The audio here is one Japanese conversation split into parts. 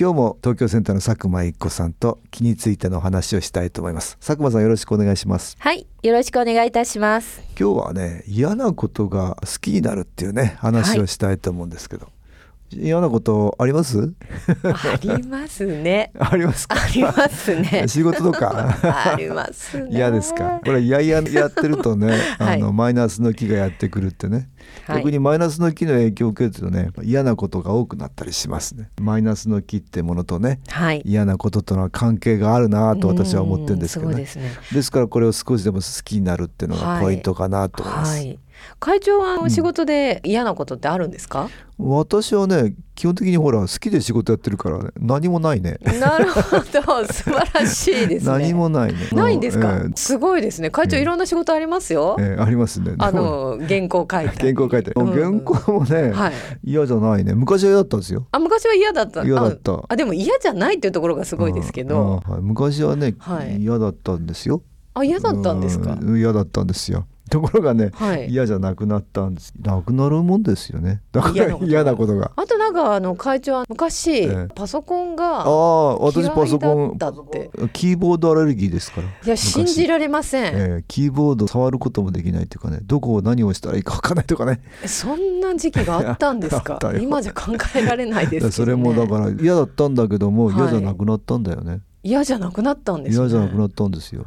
今日も東京センターの佐久間一子さんと気についての話をしたいと思います。佐久間さんよろしくお願いします。はいよろしくお願いいたします。今日はね嫌なことが好きになるっていうね話をしたいと思うんですけど、はい。嫌なことあります？ありますね。ありますか？ありますね。仕事とか？ありますね。嫌ですか？これいやいややってるとね、はい、あのマイナスの気がやってくるってね、はい、逆にマイナスの気の影響を受けるとね嫌なことが多くなったりしますね。マイナスの気ってものとね、はい、嫌なこととのは関係があるなと私は思ってるんですけどね。ですね。ですからこれを少しでも好きになるっていうのがポイントかなと思います、はい。会長は仕事で嫌なことってあるんですか、うん、私はね基本的にほら好きで仕事やってるから、ね、何もないね。なるほど素晴らしいですね。何もないね。ないんですか、えー、すごいですね。会長、いろんな仕事ありますよ、えー、ありますね。あの原稿書いて原稿書いて、うん、原稿もね、はい、嫌じゃないね。昔は嫌だったんですよ。あ昔は嫌だった。嫌だった。あでも嫌じゃないっていうところがすごいですけど、はい、昔はね、はい、嫌だったんですよ。あ嫌だったんですか？嫌だったんですよところがね、はい、嫌じゃなくなったんです。なくなるもんですよね。だから嫌なことが。あとなんかあの会長は昔、ええ、パソコンがああ私パソコンだって。キーボードアレルギーですから。いや信じられません、えー、キーボード触ることもできないっていうかねどこを何をしたらいいか分かんないとかね。そんな時期があったんですか？今じゃ考えられないです、ね、それもだから嫌だったんだけども嫌じゃなくなったんだよね、はい、嫌じゃなくなったんです、ね、嫌じゃなくなったんですよ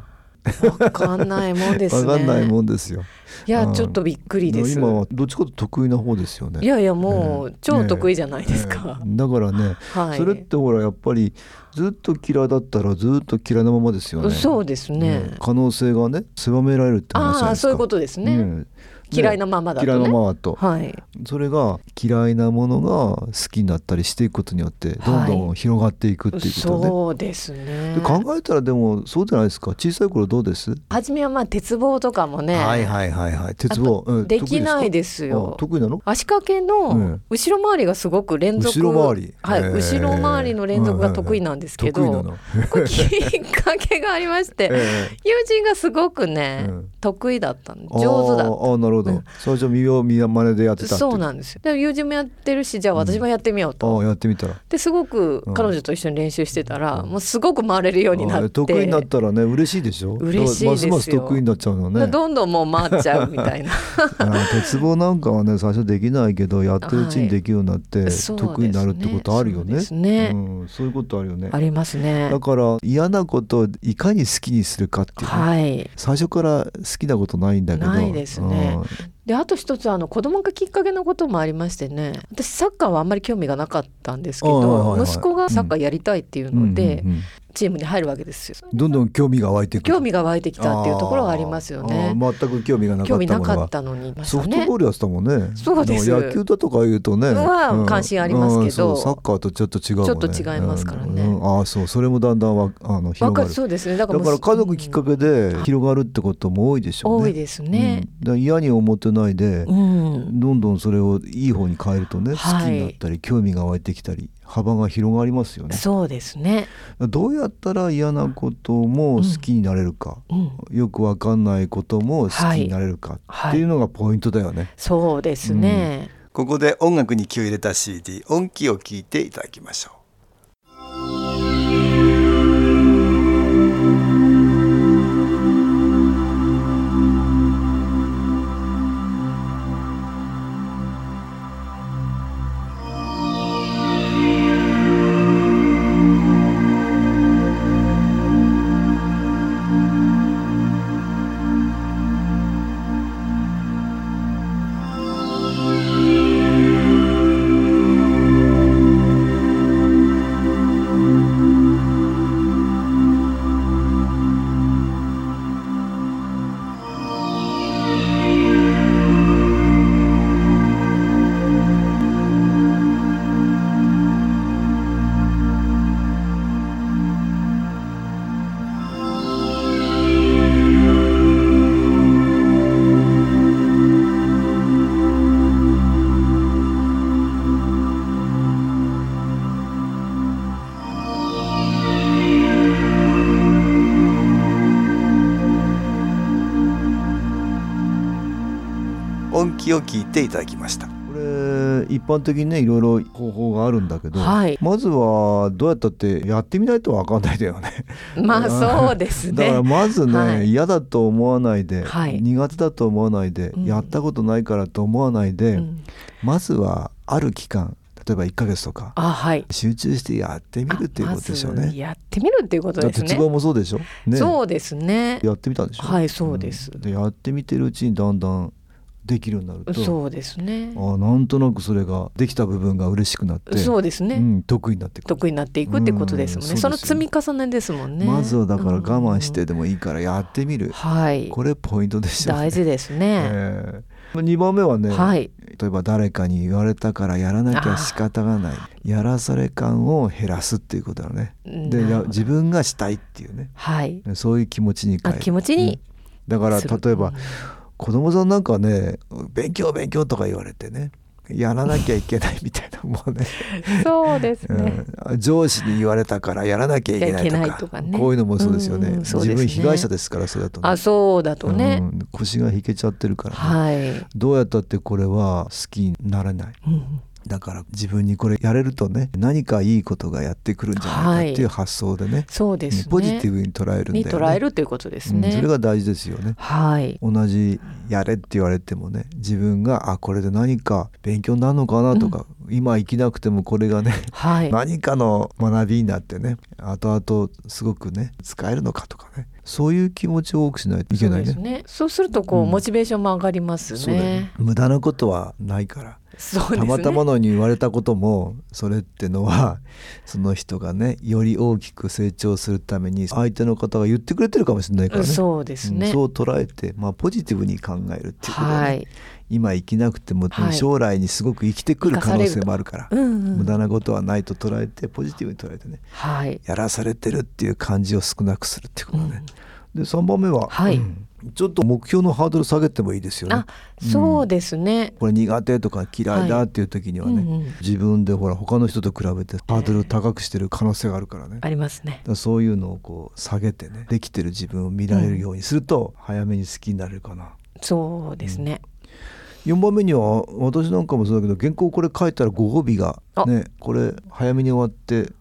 わかんないもんですね。わかんないもんですよ。いや、ちょっとびっくりです。今はどっちかと得意な方ですよね。いやいやもう、超得意じゃないですか。だからね、それってほらやっぱりずっと嫌いだったらずっと嫌いなままですよね。そうですね。可能性がね狭められるって話ですか。あそういうことですね。嫌いなままだと、ね、嫌いなままと、はい、それが嫌いなものが好きになったりしていくことによってどんどん広がっていくっていうことで、はい、そうですね。で考えたらでもそうじゃないですか。小さい頃どうです？初めはまあ鉄棒とかもね。はいはいはいはい。鉄棒、うん、できないですよ。得意なの？足掛けの後ろ回りがすごく連続後ろ回り。はい。後ろ回りの連続が得意なんですけど、これきっかけがありまして、友人がすごくね、得意だった上手だった。あなるほど、最初見よう見まねでやってたそうなんですよ。で友人もやってるしじゃあ私もやってみようと、うん、やってみたら。ですごく彼女と一緒に練習してたら、うん、もうすごく回れるようになって。得意になったらね嬉しいでしょ？嬉しいですますます得意になっちゃうのね。どんどんもう回っちゃうみたいな。鉄棒なんかはね最初できないけどやってるうちにできるようになって、はい、得意になるってことあるよね。そうね、うん、そういうことあるよね。ありますね。だから嫌なことをいかに好きにするかっていう、ね、はい、最初から好きなことないんだけど。ないですね、であと一つあの子供がきっかけのこともありましてね。私サッカーはあんまり興味がなかったんですけど、息子がサッカーやりたいっていうので、チームに入るわけですよ。どんどん興味が湧いて興味が湧いてきたっていうところがありますよね。全く興味がなかったのに、ね、ソフトボールやってたもんね。そうです。野球だとか言うとね。は関心ありますけど、サッカーとちょっと違う、ね、ちょっと違いますからね。ああそうそれもだんだんわあの広がる。そうですね。だからだから家族きっかけで広がるってことも多いでしょうね。多いですね。だ嫌に思ってないで、どんどんそれをいい方に変えるとね、好きになったり興味が湧いてきたり。幅が広がりますよね。そうですね。どうやったら嫌なことも好きになれるか、うんうん、よくわかんないことも好きになれるかっていうのがポイントだよね。はいはい、そうですね、うん、ここで音楽に気を入れた CD 音気を聞いていただきましょう。きを聞いていただきましたこれ一般的にねいろいろ方法があるんだけど、はい、まずはどうやったってやってみないと分かんないだよねまあそうですねだからまずね、はい、嫌だと思わないで、はい、苦手だと思わないで、うん、やったことないからと思わないで、うん、まずはある期間例えば1か月とかあ、はい、集中してやってみるっていうことでしょうね。ま、やってみるっていうことですね。鉄棒もそうでしょ？ね、そうですね。やってみたんでしょ？はい、そうです。うん、でやってみてるうちにだんだんできるようになるとそうですね。あなんとなくそれができた部分が嬉しくなってそうですね、うん、得意になっていく得意になっていくってことですもんね、うん、その積み重ねですもんね。まずはだから我慢してでもいいからやってみる、はい、これポイントですよね。大事ですね、えー、2番目はね、はい、例えば誰かに言われたからやらなきゃ仕方がない。やらされ感を減らすっていうことだね。で自分がしたいっていうね、はい、そういう気持ちに変える。気持ちに、だから例えば、子供さんなんかね勉強勉強とか言われてねやらなきゃいけないみたいなもうね。そうですね、うん、上司に言われたからやらなきゃいけないとか、ね、こういうのもそうですよね、ね、自分被害者ですからそれだと、ね、あそうだとね、うん、腰が引けちゃってるから、ね、はい、どうやったってこれは好きにならない、うんだから自分にこれやれるとね何かいいことがやってくるんじゃないかっていう発想でね、はい、そうです、ね、ポジティブに捉えるんだよね。捉えるということですね、うん、それが大事ですよね。はい、同じやれって言われてもね自分があこれで何か勉強になるのかなとか、うん、今生きなくてもこれがね、はい、何かの学びになってね後々すごくね使えるのかとかねそういう気持ちを多くしないといけないね。そうねそうするとこう、うん、モチベーションも上がりますね。ね無駄なことはないから。ね、たまたまのに言われたこともそれってのは その人がねより大きく成長するために相手の方が言ってくれてるかもしれないからね。そうですね、うん、そう捉えて、まあ、ポジティブに考えるっていうことで、ね、はい、今生きなくても、将来にすごく生きてくる可能性もあるから、うんうん、無駄なことはないと捉えてポジティブに捉えてね、はい、やらされてるっていう感じを少なくするっていうことね。うん、で3番目は、はい、うんちょっと目標のハードル下げてもいいですよね。そうですね、うん、これ苦手とか嫌いだっていう時にはね、はいうんうん、自分でほら他の人と比べてハードル高くしてる可能性があるからね。ありますね。そういうのをこう下げてねできてる自分を見られるようにすると、早めに好きになれるかな。そうですね。4番目には私なんかもそうだけど原稿これ書いたらご褒美がねこれ早めに終わって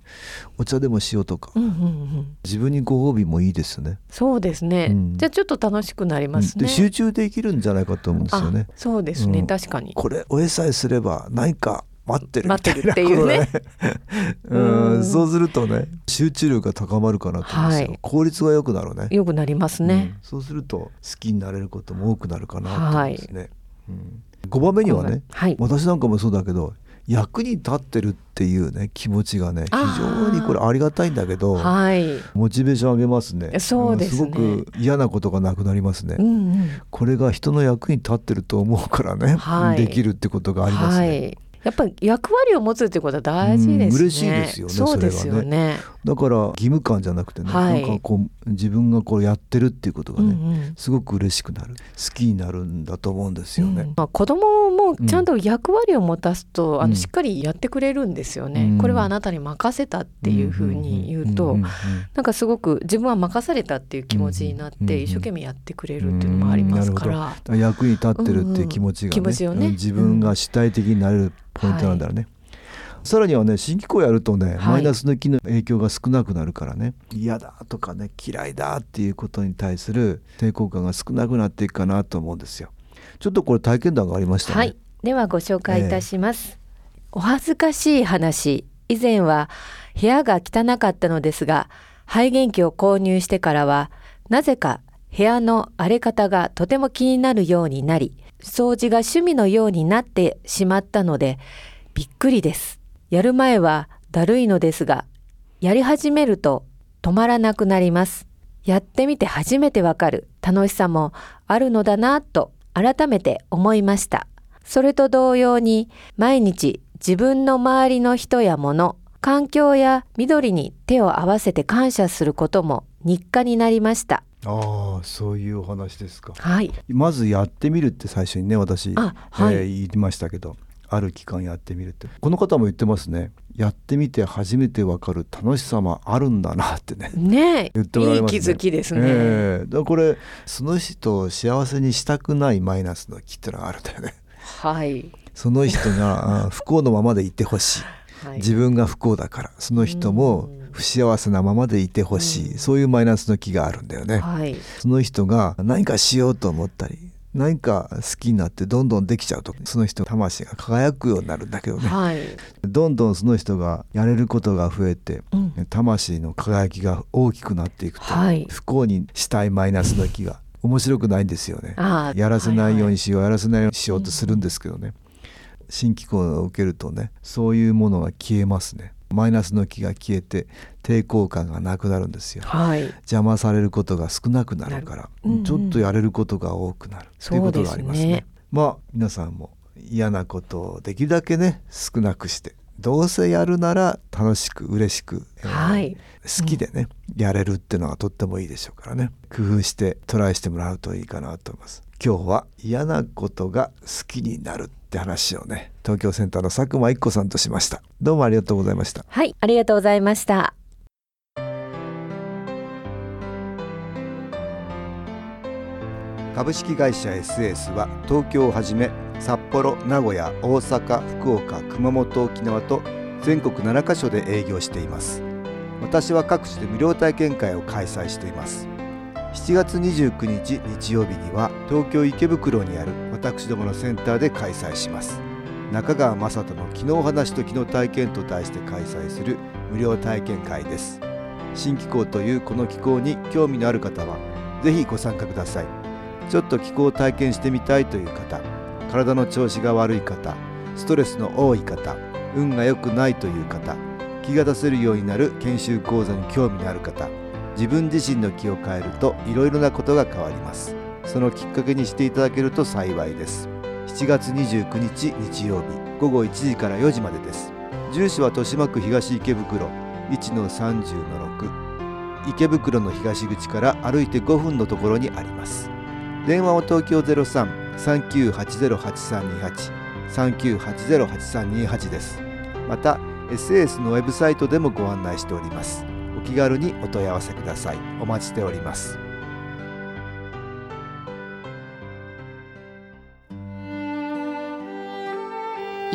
お茶でもしようとか、うんうんうん、自分にご褒美もいいですね。そうですね、うん、じゃあちょっと楽しくなりますね、で集中できるんじゃないかと思うんですよね。そうですね、うん、確かに。これおえさえすれば何か待ってる待ってるっていうね。うん。そうするとね集中力が高まるかなと思うんですよ、はい、効率が良くなるね。良くなりますね、そうすると好きになれることも多くなるかなと思うんですね、はいうん、5番目にはね、はい、私なんかもそうだけど役に立ってるっていうね気持ちがね非常にこれありがたいんだけど、はい、モチベーション上げますね。そうです、ね、すごく嫌なことがなくなりますね、うんうん、これが人の役に立ってると思うからね、はい、できるってことがありますね。はいやっぱり役割を持つってことは大事ですね。嬉しいですよね。そうですよね。ねだから義務感じゃなくてね、はい、なんかこう自分がこうやってるっていうことがね、うんうん、すごく嬉しくなる、好きになるんだと思うんですよね。うん、まあ子供もちゃんと役割を持たすと、うん、あのしっかりやってくれるんですよね。うん、これはあなたに任せたっていうふうに言うと、なんかすごく自分は任されたっていう気持ちになって一生懸命やってくれるっていうのもありますから。役に立ってるっていう気持ちがね、うんうん。ね。自分が主体的になれるポイントなんだろうね。はいさらにはね新機構やるとね、マイナスの気の影響が少なくなるからね。嫌だとかね嫌いだっていうことに対する抵抗感が少なくなっていくかなと思うんですよちょっとこれ体験談がありましたね、はい、ではご紹介いたします、えー、お恥ずかしい話。以前は部屋が汚かったのですが肺元器を購入してからはなぜか部屋の荒れ方がとても気になるようになり掃除が趣味のようになってしまったのでびっくりです。やる前はだるいのですが、やり始めると止まらなくなります。やってみて初めてわかる楽しさもあるのだなと改めて思いました。それと同様に毎日自分の周りの人や物、環境や緑に手を合わせて感謝することも日課になりました。ああそういうお話ですか。はい。まずやってみるって最初にね私、はい、えー、言いましたけどある期間やってみるって。この方も言ってますね。やってみて初めてわかる楽しさもあるんだなってね。ね 言ってもらいますね。いい気づきですね、えー、だこれその人を幸せにしたくないマイナスの気ってのがあるんだよね。はい、その人が不幸のままでいてほしい、はい、自分が不幸だから。その人も不幸せなままでいてほしい、そういうマイナスの気があるんだよね、はい、その人が何かしようと思ったり何か好きになってどんどんできちゃうとその人魂が輝くようになるんだけどね、はい、どんどんその人がやれることが増えて、うん、魂の輝きが大きくなっていくと、はい、不幸にしたいマイナスの気が面白くないんですよね。やらせないようにしよう、はいはい、やらせないようにしようとするんですけどね、うん、新機構を受けるとねそういうものが消えますねマイナスの気が消えて抵抗感がなくなるんですよ、はい、邪魔されることが少なくなるから、うんうん、ちょっとやれることが多くなる。ということがありますね、ね、まあ皆さんも嫌なことをできるだけね少なくしてどうせやるなら楽しく嬉しく、えー、はい、好きでね、うん、やれるっていうのがとってもいいでしょうからね。工夫してトライしてもらうといいかなと思います。今日は嫌なことが好きになるって話をね東京センターの佐久間一子さんとしました。どうもありがとうございました。はいありがとうございました。株式会社 SS は東京をはじめ札幌名古屋大阪福岡熊本沖縄と全国7カ所で営業しています。私は各地で無料体験会を開催しています。7月29日日曜日には東京池袋にある私どものセンターで開催します。中川雅人の「昨日話と昨日体験」と題して開催する無料体験会です。新気候というこの気候に興味のある方は是非ご参加ください。ちょっと気候を体験してみたいという方体の調子が悪い方ストレスの多い方運が良くないという方気が出せるようになる研修講座に興味のある方自分自身の気を変えるといろいろなことが変わります。そのきっかけにしていただけると幸いです。7月29日日曜日午後1時から4時までです。住所は豊島区東池袋1-30-6池袋の東口から歩いて5分のところにあります。電話は東京03-3980-8328 3980-8328です。また SS のウェブサイトでもご案内しております。お気軽にお問い合わせください。お待ちしております。